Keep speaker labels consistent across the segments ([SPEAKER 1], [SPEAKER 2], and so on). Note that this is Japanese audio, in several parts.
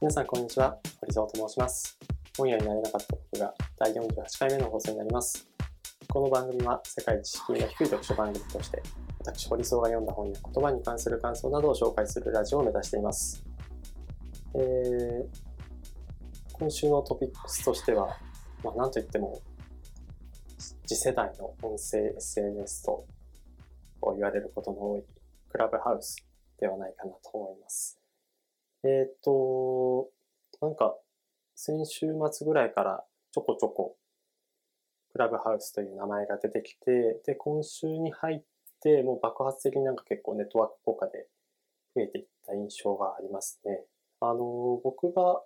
[SPEAKER 1] 皆さん、こんにちは。堀蔵と申します。本屋になれなかった僕が第48回目の放送になります。この番組は世界知識が低い読書番組として、私、堀蔵が読んだ本や言葉に関する感想などを紹介するラジオを目指しています。えー、今週のトピックスとしては、まあ、なんといっても、次世代の音声 SNS と言われることの多いクラブハウスではないかなと思います。えっ、と、なんか、先週末ぐらいからちょこちょこ、クラブハウスという名前が出てきて、で、今週に入って、もう爆発的になんか結構ネットワーク効果で増えていった印象がありますね。あの、僕が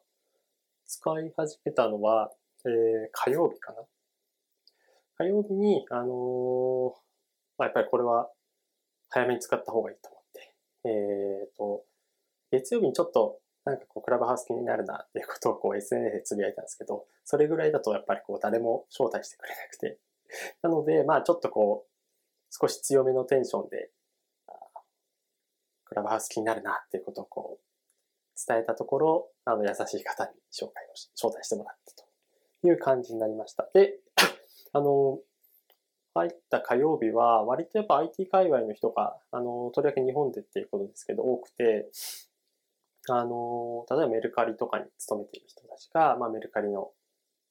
[SPEAKER 1] 使い始めたのは、えー、火曜日かな。火曜日に、あのまあ、やっぱりこれは早めに使った方がいいと思って、えっ、と、月曜日にちょっとなんかこうクラブハウス気になるなっていうことをこう SNS でつぶやいたんですけど、それぐらいだとやっぱりこう誰も招待してくれなくて。なので、まあちょっとこう、少し強めのテンションで、クラブハウス気になるなっていうことをこう、伝えたところ、あの優しい方に紹介を、招待してもらったという感じになりました。で、あの、入った火曜日は、割とやっぱ IT 界隈の人が、あの、とりわけ日本でっていうことですけど、多くて、あの、例えばメルカリとかに勤めている人たちが、まあメルカリの、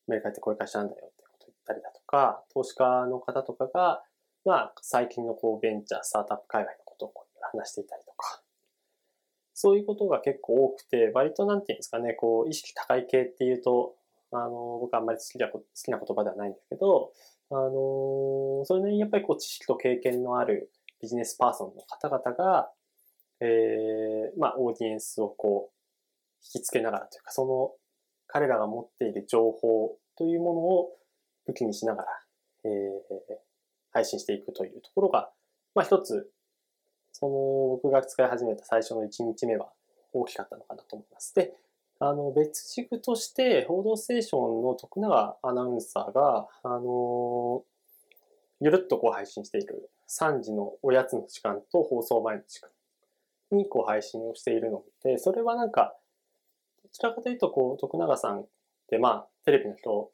[SPEAKER 1] メルカリってこういう会社なんだよってことを言ったりだとか、投資家の方とかが、まあ最近のこうベンチャー、スタートアップ界隈のことをこう話していたりとか、そういうことが結構多くて、割となんていうんですかね、こう意識高い系っていうと、あの、僕はあんまり好きな、好きな言葉ではないんですけど、あの、それなりにやっぱりこう知識と経験のあるビジネスパーソンの方々が、えー、まあ、オーディエンスをこう、引きつけながらというか、その、彼らが持っている情報というものを武器にしながら、えー、配信していくというところが、まあ、一つ、その、僕が使い始めた最初の1日目は大きかったのかなと思います。で、あの、別軸として、報道ステーションの徳永アナウンサーが、あのゆるっとこう配信している3時のおやつの時間と放送前の時間にこう配信をしているので、それはなんか、どちらかというとこう、徳永さんってまあ、テレビの人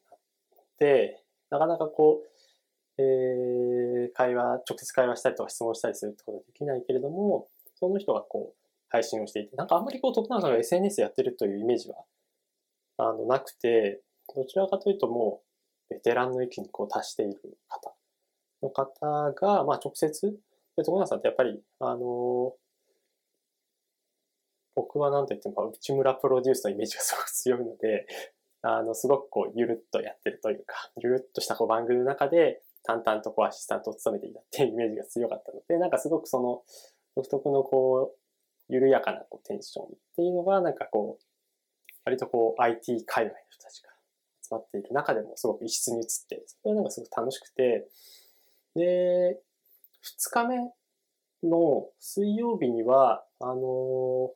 [SPEAKER 1] で、なかなかこう、えー、会話、直接会話したりとか質問したりするってことはできないけれども、その人がこう、配信をしていて、なんかあんまりこう、徳永さんが SNS やってるというイメージは、あの、なくて、どちらかというともう、ベテランの域にこう達している方の方が、まあ直接、で徳永さんってやっぱり、あの僕はなんと言っても内村プロデュースのイメージがすごく強いので、あの、すごくこう、ゆるっとやってるというか、ゆるっとしたこう番組の中で、淡々とこうアシスタントを務めていたっていうイメージが強かったので、なんかすごくその、独特のこう、緩やかなこうテンションっていうのが、なんかこう、割とこう、IT 界隈の人たちが集まっている中でもすごく異質に映って、それはなんかすごく楽しくて、で、二日目の水曜日には、あのー、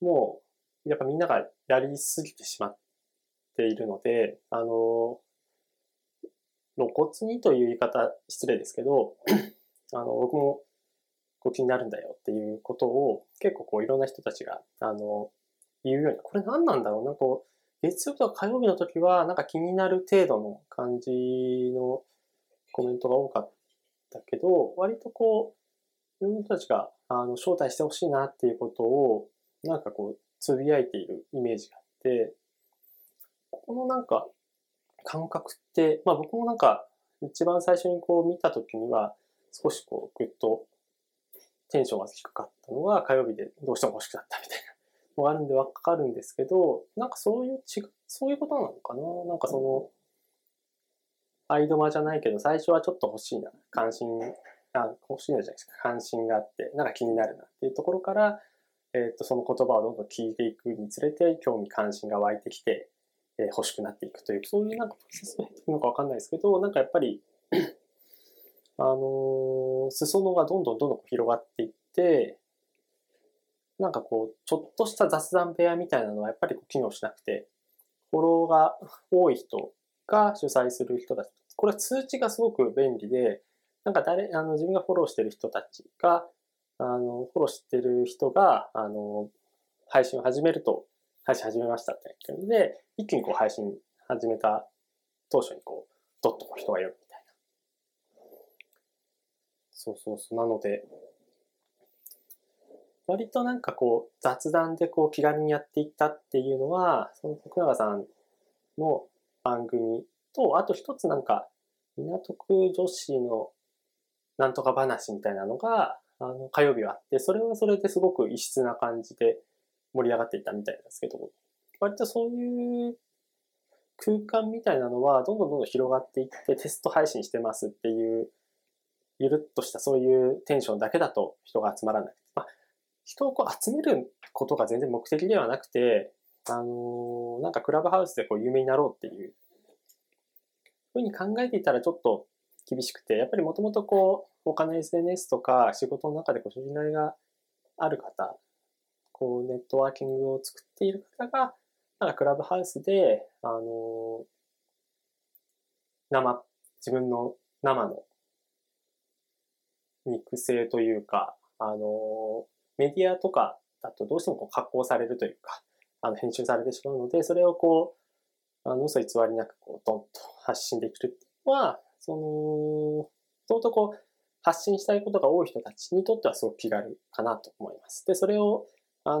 [SPEAKER 1] もう、やっぱみんながやりすぎてしまっているので、あのー、露骨にという言い方失礼ですけど、あの、僕もこう気になるんだよっていうことを結構こういろんな人たちが、あの、言うように、これ何なんだろう？な、こう、月曜日とか火曜日の時はなんか気になる程度の感じのコメントが多かったけど、割とこう、いろんな人たちが、あの、招待してほしいなっていうことを、なんかこう、つぶやいているイメージがあって、ここのなんか、感覚って、まあ僕もなんか、一番最初にこう見た時には、少しこう、ぐっと、テンションが低かったのが火曜日でどうしても欲しくなったみたいなのがあるんでわかるんですけど、なんかそういう違う、そういうことなのかな？なんかその、アイドマじゃないけど、最初はちょっと欲しいな、関心、あ、欲しいじゃないですか、関心があって、なんか気になるなっていうところから、えっ、と、その言葉をどんどん聞いていくにつれて、興味関心が湧いてきて、えー、欲しくなっていくという、そういうなんかプロセスが入っていのかわかんないですけど、なんかやっぱり、あのー、裾野がどんどんどんどん広がっていって、なんかこう、ちょっとした雑談部屋みたいなのはやっぱり機能しなくて、フォローが多い人が主催する人たち。これは通知がすごく便利で、なんか誰、あの、自分がフォローしてる人たちが、あの、フォローしてる人が、あの、配信を始めると、配信始めましたって言ってで、一気にこう配信始めた当初にこう、どっとこう人がいるみたいな。そうそうそう。なので、割となんかこう雑談でこう気軽にやっていったっていうのは、その徳永さんの番組と、あと一つなんか、港区女子のなんとか話みたいなのが、あの、火曜日はあって、それはそれですごく異質な感じで盛り上がっていたみたいなんですけど、割とそういう空間みたいなのはどんどんどんどん広がっていってテスト配信してますっていうゆるっとしたそういうテンションだけだと人が集まらない。まあ、人をこう集めることが全然目的ではなくて、あのー、なんかクラブハウスでこう有名になろうっていうふうに考えていたらちょっと厳しくて、やっぱりもともとこう、他の SNS とか仕事の中でご信頼がある方、こうネットワーキングを作っている方が、なんかクラブハウスで、あの生、自分の生の肉声というか、あのメディアとかだとどうしてもこう加工されるというか、あの編集されてしまうので、それをこう、あの嘘偽りなくこうドンと発信できるっていうのは、その、相当こう、発信したいことが多い人たちにとってはすごく気軽かなと思います。で、それを、あのー、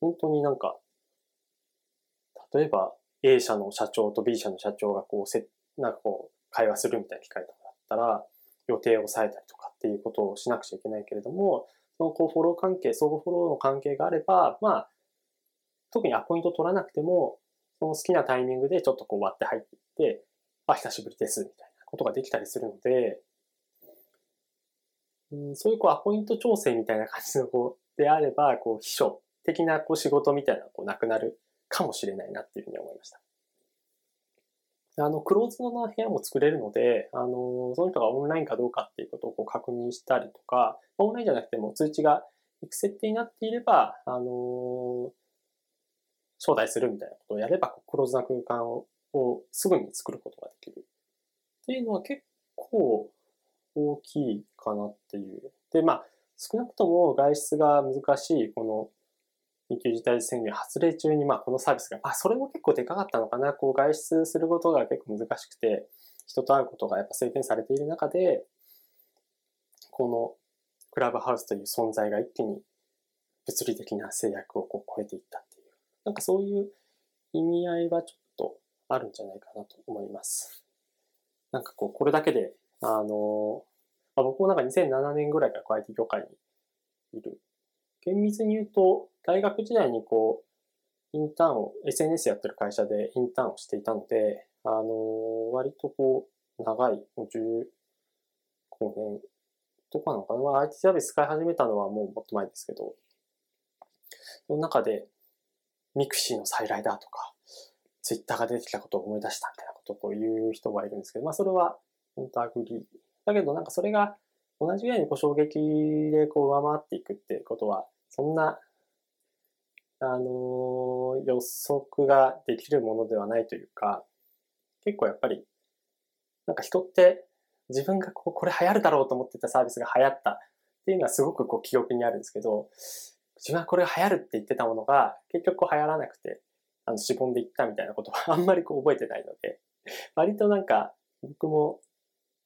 [SPEAKER 1] 本当になんか、例えば A 社の社長と B 社の社長がこう、せなんかこう、会話するみたいな機会とかだったら、予定を抑えたりとかっていうことをしなくちゃいけないけれども、そのこうフォロー関係、相互フォローの関係があれば、まあ、特にアポイント取らなくても、その好きなタイミングでちょっとこう割って入っていって、あ、久しぶりです、みたいなことができたりするので、うん、そういうこうアポイント調整みたいな感じのこう、であれば、こう、秘書的なこう仕事みたいなのがこうなくなるかもしれないなっていうふうに思いました。あの、クローズドな部屋も作れるので、あの、その人がオンラインかどうかっていうことをこう確認したりとか、オンラインじゃなくても通知が行く設定になっていれば、あの、招待するみたいなことをやれば、クローズな空間ををすぐに作ることができる。っていうのは結構大きいかなっていう。で、まあ、少なくとも外出が難しい、この緊急事態宣言発令中に、まあ、このサービスが、あ、それも結構でかかったのかな。こう、外出することが結構難しくて、人と会うことがやっぱ制限されている中で、このクラブハウスという存在が一気に物理的な制約をこう超えていったっていう。なんかそういう意味合いはちょっとあるんじゃないかなと思います。なんかこう、これだけで、あの、まあ、僕もなんか2007年ぐらいからこう IT 業界にいる。厳密に言うと、大学時代にこう、インターンを、SNS やってる会社でインターンをしていたので、あの、割とこう、長い、もう15年とかなのかな。まあ、IT サービス使い始めたのはもうもっと前ですけど、その中で、ミクシーの再来だとか、ツイッターが出てきたことを思い出したみたいなとをこう言う人がいるんですけど、まあそれは本当 agree。だけどなんかそれが同じぐらいにこう衝撃でこう上回っていくってことは、そんな、あのー、予測ができるものではないというか、結構やっぱり、なんか人って自分がこうこれ流行るだろうと思ってたサービスが流行ったっていうのはすごくこう記憶にあるんですけど、自分はこれ流行るって言ってたものが結局流行らなくて、あの、しぼんでいったみたいなことはあんまりこう覚えてないので、割となんか、僕も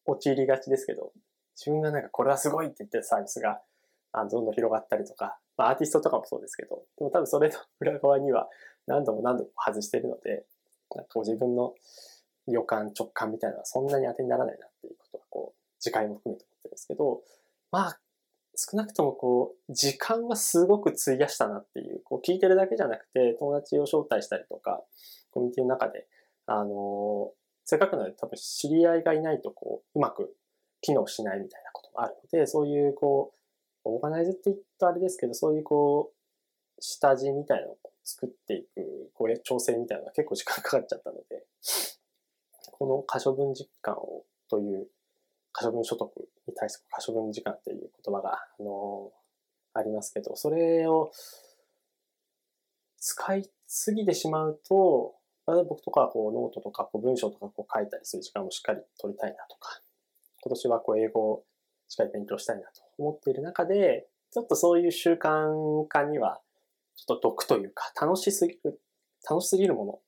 [SPEAKER 1] 陥りがちですけど、自分がなんかこれはすごいって言ってるサービスが、あどんどん広がったりとか、まあアーティストとかもそうですけど、でも多分それの裏側には何度も何度も外してるので、なんかこう自分の予感、直感みたいなのはそんなに当てにならないなっていうことはこう、次回も含めて思ってるんですけど、まあ少なくともこう、時間はすごく費やしたなっていう、こう聞いてるだけじゃなくて、友達を招待したりとか、コミュニティの中で、あの、せっかくなので多分知り合いがいないとこう、うまく機能しないみたいなこともあるので、そういうこう、オーガナイズって言ったあれですけど、そういうこう、下地みたいなのを作っていく、こう、調整みたいなのが結構時間かかっちゃったので、この可処分実感をという可処分所得に対する可処分時間っていう言葉が、あのありますけど、それを使いすぎてしまうと、僕とかはこうノートとかこう文章とかこう書いたりする時間もしっかり取りたいなとか、今年はこう英語をしっかり勉強したいなと思っている中で、ちょっとそういう習慣化にはちょっと毒というか、楽しすぎる、楽しすぎるもの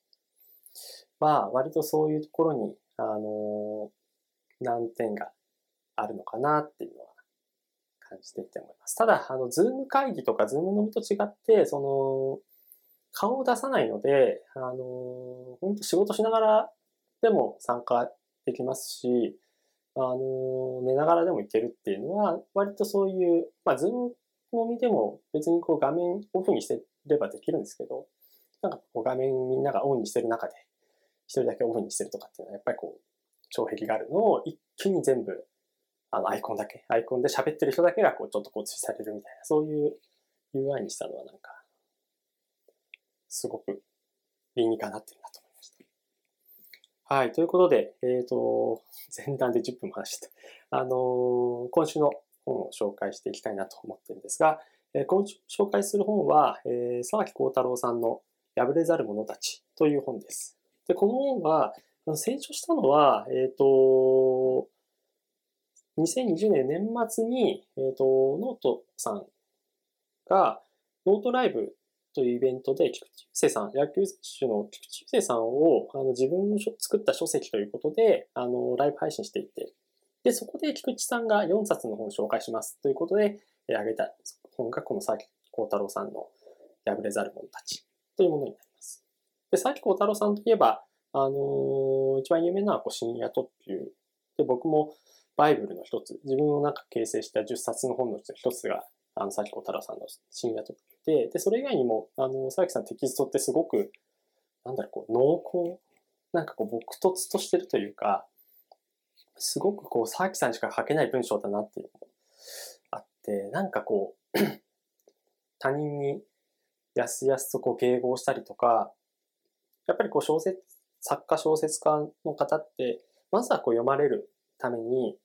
[SPEAKER 1] は、割とそういうところに、あの難点があるのかなっていうのは感じていて思います。ただ、あの、ズーム会議とかズーム飲みと違って、その、顔を出さないので、あの、本当仕事しながらでも参加できますし、あの、寝ながらでもいけるっていうのは、割とそういう、まあ、ズームのみでも別にこう画面オフにしてればできるんですけど、なんかこう画面みんながオンにしてる中で、一人だけオフにしてるとかっていうのは、やっぱりこう、障壁があるのを一気に全部、あの、アイコンだけ、アイコンで喋ってる人だけがこう、ちょっとこう、映しされるみたいな、そういう UI にしたのはなんか、すごく理にかなってるなと思いました。はい。ということで、えっ、ー、と、前段で10分も話して、あの、今週の本を紹介していきたいなと思ってるんですが、えー、今週紹介する本は、えー、沢木耕太郎さんの敗れざる者たちという本です。で、この本は、成長したのは、えっ、ー、と、2020年年末に、えっ、ー、と、ノートさんが、ノートライブというイベントで、菊池雄星さん、野球選手の菊池雄星さんを、あの、自分の作った書籍ということで、あの、ライブ配信していて、で、そこで菊池さんが4冊の本を紹介しますということで、えー、挙げた本がこの佐々木幸太郎さんの破れざる者たちというものになります。で、佐々木幸太郎さんといえば、あのー、一番有名なのはこう深夜特急。で、僕もバイブルの一つ、自分の中形成した10冊の本の一つが、あの、佐々木小太郎さんの深夜特急で、で、それ以外にも、あの、佐々木さんテキストってすごく、なんだろう、こう、濃厚、なんかこう、朴突としてるというか、すごくこう、佐々木さんしか書けない文章だなっていうのもあって、なんかこう、他人にやすやすとこう迎合したりとか、やっぱりこう小説作家小説家の方って、まずはこう読まれるために、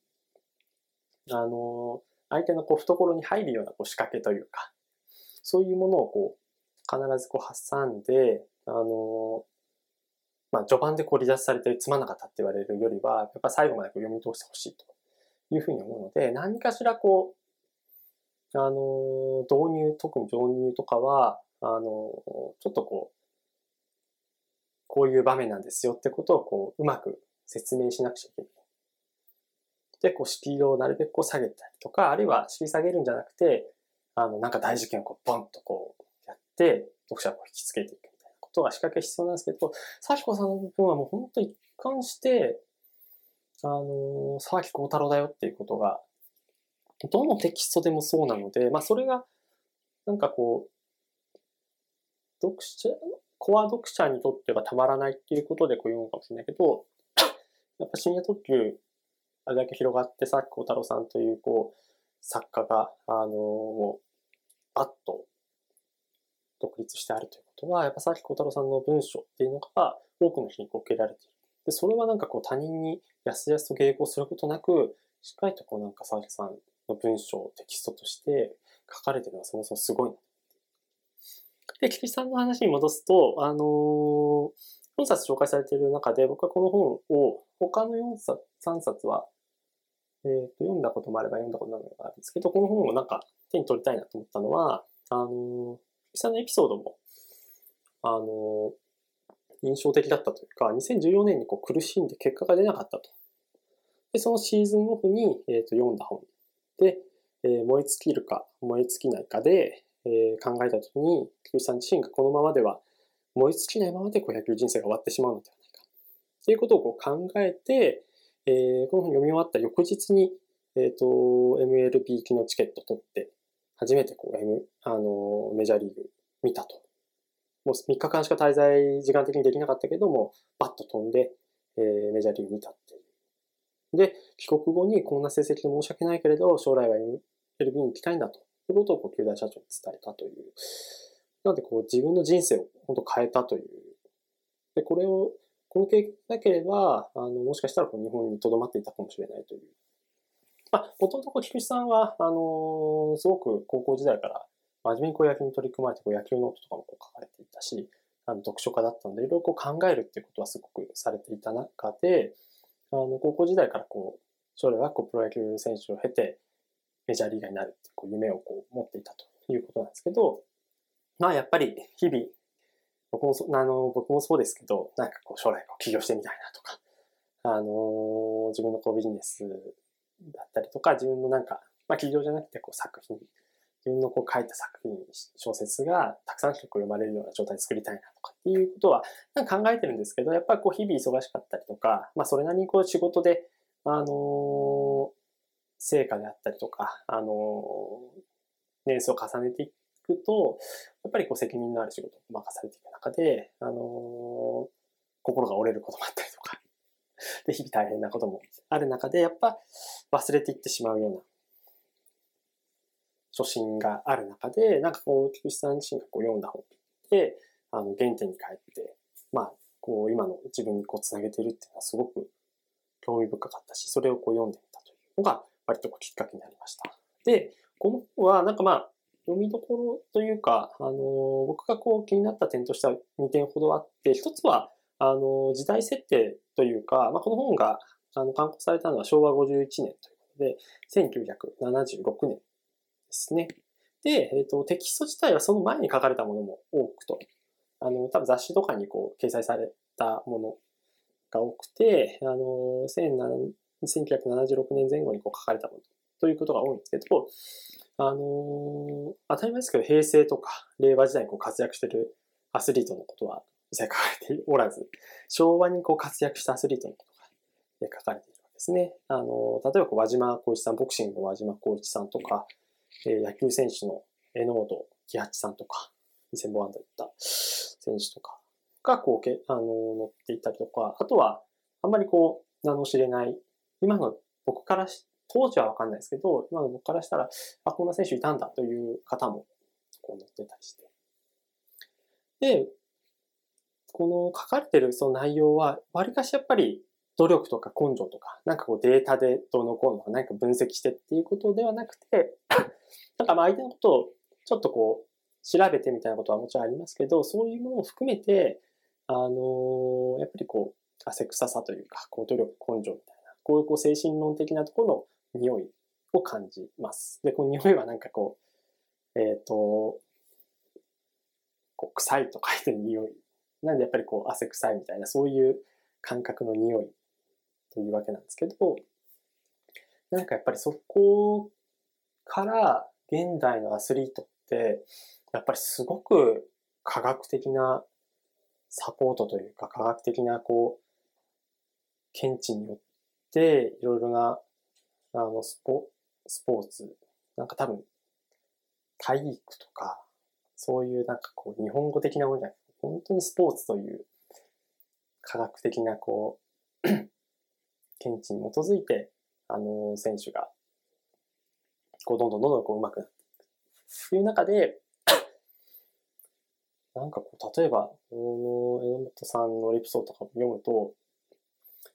[SPEAKER 1] あの、相手のこう懐に入るようなこう仕掛けというか、そういうものをこう、必ずこう挟んで、あの、まあ、序盤でこう離脱されてつまんなかったって言われるよりは、やっぱ最後までこう読み通してほしいというふうに思うので、何かしらこう、あの、導入、特に導入とかは、あの、ちょっとこう、こういう場面なんですよってことをこう、うまく説明しなくちゃいけない。で、こう、スピードをなるべくこう下げたりとか、あるいは尻下げるんじゃなくて、あの、なんか大事件をこう、ボンとこう、やって、読者を引きつけていくみたいなことが仕掛け必要なんですけど、幸子さんの部分はもう本当一貫して、あの、沢木幸太郎だよっていうことが、どのテキストでもそうなので、まあそれが、なんかこう、読者、コア読者にとってはたまらないっていうことでこう言うのかもしれないけど、やっぱ深夜特急、あれだけ広がって、さっき小太郎さんというこう、作家が、あの、もう、バッと独立してあるということは、やっぱさっき小太郎さんの文章っていうのが多くの人に受けられている。で、それはなんかこう他人にやすやすと迎合することなく、しっかりとこうなんか佐々木さんの文章、テキストとして書かれてるのはそもそもすごいで、菊池さんの話に戻すと、あのー、4冊紹介されている中で、僕はこの本を、他の4冊、3冊は、えっ、ー、と、読んだこともあれば読んだことないのがあるんですけど、この本をなんか手に取りたいなと思ったのは、あのー、菊池さんのエピソードも、あの、印象的だったというか、2014年にこう苦しんで結果が出なかったと。で、そのシーズンオフに、えー、と読んだ本で、えー、燃え尽きるか燃え尽きないかで、えー、考えたときに、菊池さん自身がこのままでは燃え尽きないままでこう野球人生が終わってしまうのではないか。ということをこう考えて、えー、この本読み終わった翌日に、えっ、ー、と、MLB 機のチケット取って、初めてこう、M、あの、メジャーリーグ見たと。もう3日間しか滞在時間的にできなかったけども、バッと飛んで、えー、メジャーリーグ見たっていう。で、帰国後にこんな成績で申し訳ないけれど、将来は MLB に行きたいんだと。ということをこう、球団社長に伝えたという。なので、こう、自分の人生を本当変えたという。で、これを、この経験なければ、あの、もしかしたらこう日本に留まっていたかもしれないという。まあ、もともと、菊池さんは、あのすごく高校時代から真面目にこう野球に取り組まれて、こう野球ノートとかもこう書かれていたし、あの、読書家だったので、いろいろこう考えるっていうことはすごくされていた中で、あの、高校時代からこう、将来はこう、プロ野球選手を経て、メジャーリーガーになるっていうこう夢をこう持っていたということなんですけど、まあやっぱり日々、僕もそ、あの、僕もそうですけど、なんかこう将来こう起業してみたいなとか、あの、自分のこうビジネスだったりとか、自分のなんか、まあ起業じゃなくてこう作品、自分のこう書いた作品、小説がたくさんの人が読まれるような状態作りたいなとかっていうことはなんか考えてるんですけど、やっぱりこう日々忙しかったりとか、まあそれなりにこう仕事で、あの成果であったりとか、あの年数を重ねていっくと、やっぱりこう責任のある仕事を任されていく中で、あの心が折れることもあったりとか、で、日々大変なこともある中で、やっぱ忘れていってしまうような初心がある中で、なんかこう、菊池さん自身がこう読んだ本で、あの、原点に帰って、まあ、こう、今の自分にこう、つなげてるっていうのはすごく興味深かったし、それをこう読んでみたというのが、割とこうきっかけになりました。で、この本は、なんかまあ、読みどころというか、あの、僕がこう気になった点としては2点ほどあって、一つは、あの、時代設定というか、まあ、この本が、あの、刊行されたのは昭和51年ということで、1976年ですね。で、えっ、ー、と、テキスト自体はその前に書かれたものも多くと、あの、多分雑誌とかにこう、掲載されたものが多くて、あの、1976年前後にこう書かれたものということが多いんですけど、あの当たり前ですけど、平成とか令和時代にこう活躍してるアスリートのことは一切書かれておらず、昭和にこう活躍したアスリートのことが書かれているわけですね。あの、例えばこう和島光一さん、ボクシングの和島光一さんとか、え野球選手の榎本喜八さんとか、2000本安打打った選手とかがこう、あの、乗っていたりとか、あとは、あんまりこう、名の知れない、今の僕からし、当時はわかんないですけど、今の僕からしたら、あ、こんな選手いたんだという方も、こう乗ってたりして。で、この書かれてるその内容は、わりかしやっぱり努力とか根性とか、なんかこうデータでどうのこうの何か分析してっていうことではなくて、なんかまあ相手のことをちょっとこう調べてみたいなことはもちろんありますけど、そういうものを含めて、あのー、やっぱりこう、汗臭さというか、こう努力、根性みたいな、こういうこう精神論的なところの匂いを感じます。で、この匂いはなんかこう、えっ、ー、と、こう臭いと書いてる匂い。なんでやっぱりこう汗臭いみたいな、そういう感覚の匂いというわけなんですけど、なんかやっぱりそこから現代のアスリートって、やっぱりすごく科学的なサポートというか、科学的なこう、検知によって、いろいろな、あの、スポ、スポーツ、なんか多分、体育とか、そういうなんかこう、日本語的なものじゃなくて、本当にスポーツという科学的なこう、検知に基づいて、あの、選手が、こう、どんどんどんどんこう、上手くなっていく。という中で、なんかこう、例えば、この、榎本さんのエピソードとかも読むと、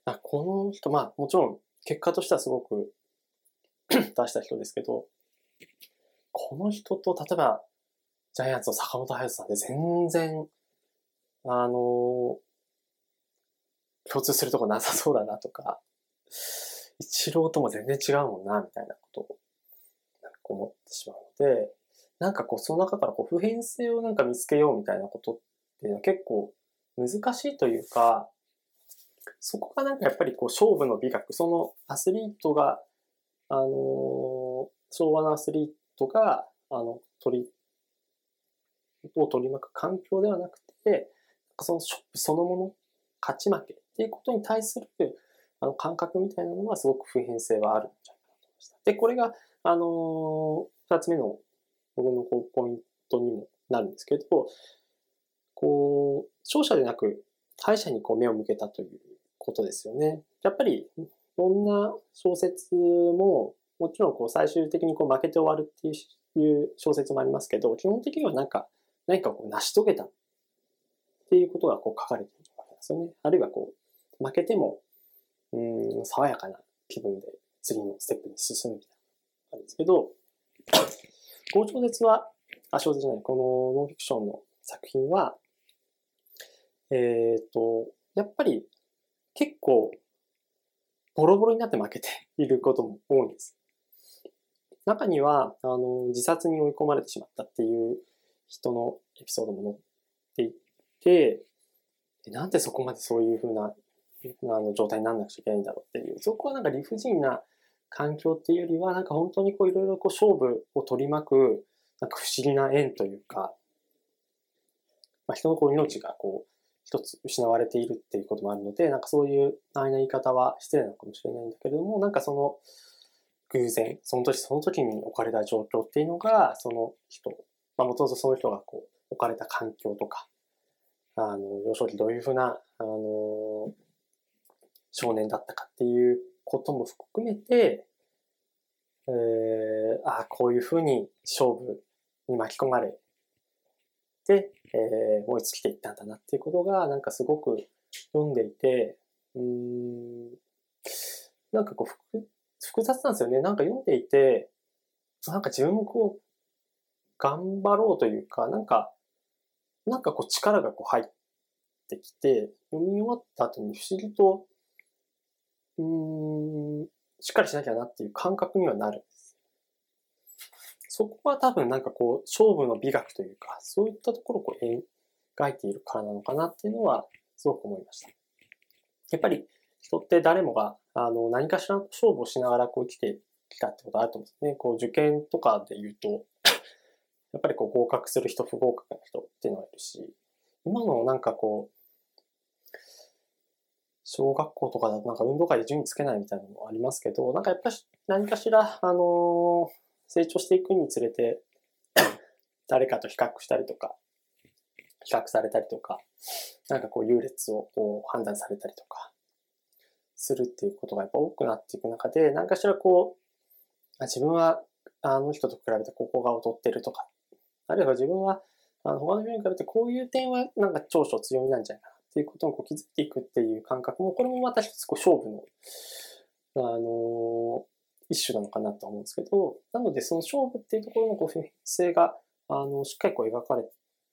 [SPEAKER 1] あ、この人、まあ、もちろん、結果としてはすごく 出した人ですけど、この人と、例えば、ジャイアンツの坂本隼人さんで全然、あの、共通するとこなさそうだなとか、一郎とも全然違うもんな、みたいなことを、なんか思ってしまうので、なんかこう、その中からこう、普遍性をなんか見つけようみたいなことっていうのは結構難しいというか、そこがなんかやっぱりこう、勝負の美学、そのアスリートが、あのー、昭和のアスリートが、あの、取り、を取り巻く環境ではなくて、その勝負そのもの、勝ち負けっていうことに対するあの感覚みたいなのはすごく普遍性はあるんじゃないかなと思いました。で、これが、あのー、二つ目の僕のこうポイントにもなるんですけど、こう、勝者でなく敗者にこう目を向けたということですよね。やっぱり、どんな小説も、もちろんこう最終的にこう負けて終わるっていう小説もありますけど、基本的にはなんか、何かこう成し遂げたっていうことがこう書かれているわけですよね。あるいはこう、負けても、うん、爽やかな気分で次のステップに進むみたいな感じですけど、この小説は、あ、小説じゃない、このノンフィクションの作品は、えっ、ー、と、やっぱり結構ボロボロになって負けて いることも多いんです。中には、あの、自殺に追い込まれてしまったっていう人のエピソードも載っていて、なんでそこまでそういうふうなあの状態にならなくちゃいけないんだろうっていう、そこはなんか理不尽な環境っていうよりは、なんか本当にこういろいろこう勝負を取り巻く、なんか不思議な縁というか、まあ、人のこう命がこう一つ失われているっていうこともあるので、なんかそういう安易な言い方は失礼なのかもしれないんだけれども、なんかその偶然、その時その時に置かれた状況っていうのが、その人、まあもともとその人がこう置かれた環境とか、あの、幼少期どういうふうな、あの、少年だったかっていうことも含めて、えー、ああ、こういうふうに勝負に巻き込まれて、えー、燃え尽きていったんだなっていうことが、なんかすごく読んでいて、うん、なんかこう複、複雑なんですよね。なんか読んでいて、なんか自分もこう、頑張ろうというか、なんか、なんかこう力がこう入ってきて、読み終わった後に不思議と、うん、しっかりしなきゃなっていう感覚にはなるん。そこは多分なんかこう、勝負の美学というか、そういったところをこう描いているからなのかなっていうのは、すごく思いました。やっぱり人って誰もが、あの、何かしら勝負をしながらこう生きてきたってことあると思うんですね。こう、受験とかで言うと、やっぱりこう合格する人、不合格な人っていうのがいるし、今のなんかこう、小学校とかだとなんか運動会で順位つけないみたいなのもありますけど、なんかやっぱり何かしら、あの成長していくにつれて、誰かと比較したりとか、比較されたりとか、なんかこう優劣をこう判断されたりとか、するっていうことがやっぱ多くなっていく中で、何かしらこう、自分はあの人と比べてここが劣ってるとか、あるいは自分はあの他の人に比べてこういう点はなんか長所強みなんじゃないかなっていうことをこう気づいていくっていう感覚も、これもまた一つこう勝負の、あの一種なのかなと思うんですけど、なのでその勝負っていうところのこう普遍性が、あの、しっかりこう描かれ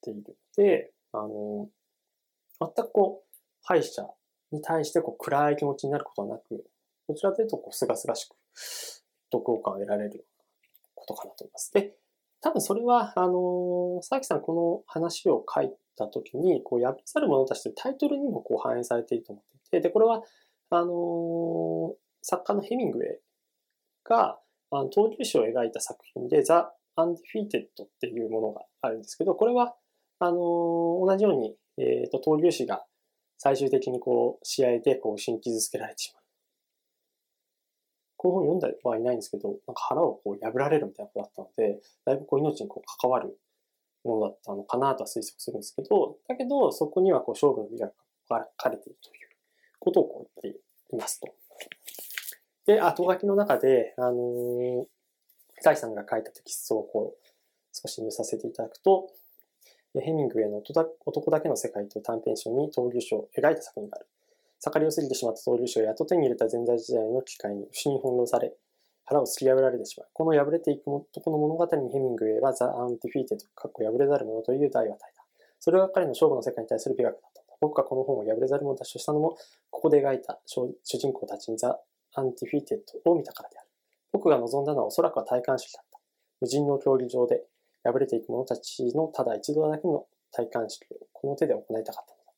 [SPEAKER 1] ているので、あの、全くこう、敗者に対してこう暗い気持ちになることはなく、どちらかというとこう、すがすがしく、読後感を得られることかなと思います。で、多分それは、あの、佐々木さんこの話を書いたときに、こう、破り去る者たちというタイトルにもこう反映されていると思っていて、で、これは、あの、作家のヘミングウェイが、あの闘牛士を描いた作品で、 The Undefeated っていうものがあるんですけど、これは、あの、同じように、えっ、ー、と、闘牛士が最終的にこう、試合でこう、新傷つけられてしまう。この本読んだはいないんですけど、なんか腹をこう破られるみたいなことだったので、だいぶこう命にこう関わるものだったのかなとは推測するんですけど、だけど、そこにはこう勝負の美学が書かれているということをこう言っていますと。で、後書きの中で、あのー、沢木さんが書いたテキストをこう、少し見させていただくと、ヘミングウェイの男だけの世界という短編集に闘牛士を描いた作品がある。盛りを過ぎてしまった闘牛士をやっと手に入れた全盛時代の機会に不思議に翻弄され、腹を突き破られてしまう。この敗れていく男の物語にヘミングウェイは The Undefeated、かっこ敗れざる者という題を与えた。それが彼の勝負の世界に対する美学だった僕がこの本を敗れざる者たちとしたのも、ここで描いた主人公たちに The Undefeated を見たからである。僕が望んだのはおそらくは戴冠式だった。無人の競技場で敗れていく者たちのただ一度だけの戴冠式をこの手で行いたかったのだ。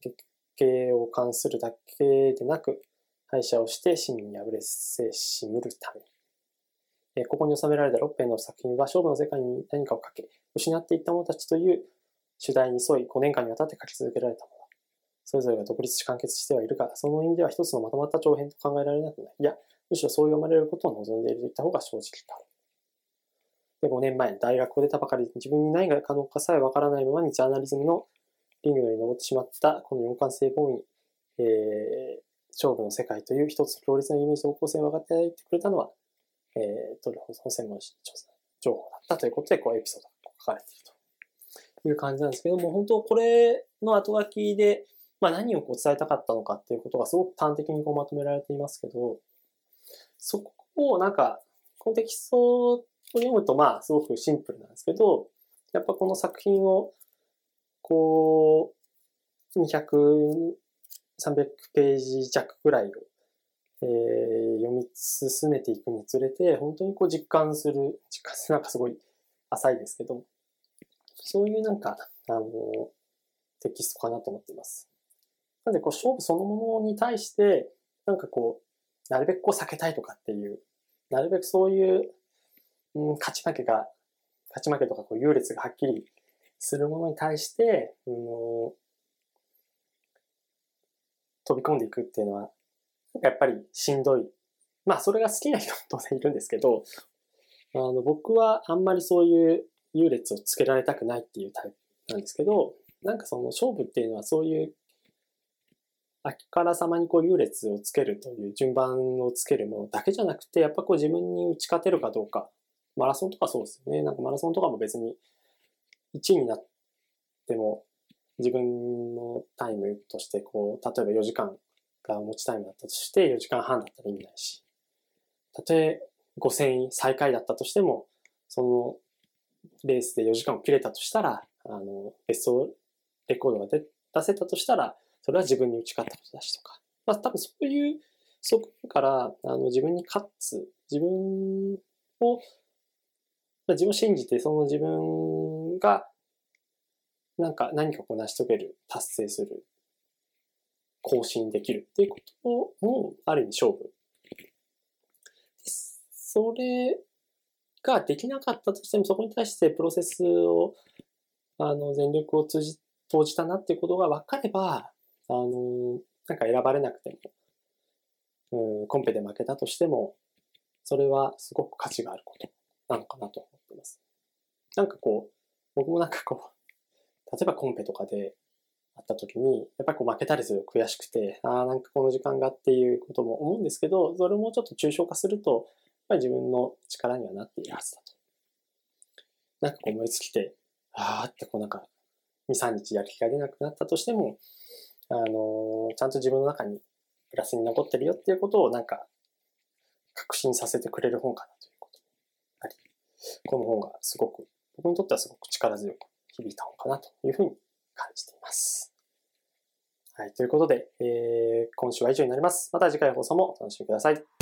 [SPEAKER 1] 月桂を冠するだけでなく、敗者をして真に敗れせしむるために。ここに収められた6編の作品は勝負の世界に何かをかけ、失っていった者たちという主題に沿い5年間にわたって書き続けられたもの。それぞれが独立し完結してはいるが、その意味では一つのまとまった長編と考えられなくない。いや、むしろそう読まれることを望んでいるといった方が正直だ。で、5年前、大学を出たばかり自分に何が可能かさえわからないままにジャーナリズムのリングに登ってしまったこの四冠性本位、えー、勝負の世界という一つ強烈なイメージ方向性を分かっていてくれたのは、えー、トルホン専門調査情報だったということで、こうエピソードが書かれているという感じなんですけども、本当これの後書きで、まあ何をこう伝えたかったのかっていうことがすごく端的にこうまとめられていますけど、そこをなんか、このテキストを読むとまあすごくシンプルなんですけど、やっぱこの作品をこう、200、300ページ弱ぐらいを、えー、読み進めていくにつれて、本当にこう実感する、実感するなんかすごい浅いですけど、そういうなんか、あの、テキストかなと思っています。なので、こう、勝負そのものに対して、なんかこう、なるべくこう避けたいとかっていう、なるべくそういう、うん、勝ち負けが、勝ち負けとかこう優劣がはっきりするものに対して、うん、飛び込んでいくっていうのは、やっぱりしんどい。まあ、それが好きな人も当然いるんですけど、あの、僕はあんまりそういう優劣をつけられたくないっていうタイプなんですけど、なんかその勝負っていうのはそういうあからさまにこう優劣をつけるという順番をつけるものだけじゃなくて、やっぱこう自分に打ち勝てるかどうか。マラソンとかそうですよね。なんかマラソンとかも別に1位になっても自分のタイムとしてこう、例えば4時間が持ちタイムだったとして4時間半だったら意味ないし。たとえ5000位最下位だったとしても、そのレースで4時間を切れたとしたら、あの、ベストレコードが出せたとしたら、それは自分に打ち勝ったことだしとか。まあ多分そういう側面から、あの自分に勝つ、自分を、まあ、自分を信じて、その自分が、なんか何かこう成し遂げる、達成する、更新できるっていうことも、ある意味勝負。それができなかったとしても、そこに対してプロセスを、あの、全力を通じ、投じたなっていうことが分かれば、あの、なんか選ばれなくても、うん、コンペで負けたとしても、それはすごく価値があることなのかなと思ってます。なんかこう、僕もなんかこう、例えばコンペとかであった時に、やっぱりこう負けたりすると悔しくて、ああ、なんかこの時間がっていうことも思うんですけど、それもちょっと抽象化すると、やっぱり自分の力にはなっているはずだと。なんかこう思いつきて、ああってこうなんか、2、3日やる気が出なくなったとしても、あの、ちゃんと自分の中にプラスに残ってるよっていうことをなんか確信させてくれる本かなということあり、この本がすごく、僕にとってはすごく力強く響いた本かなというふうに感じています。はい、ということで、えー、今週は以上になります。また次回の放送もお楽しみください。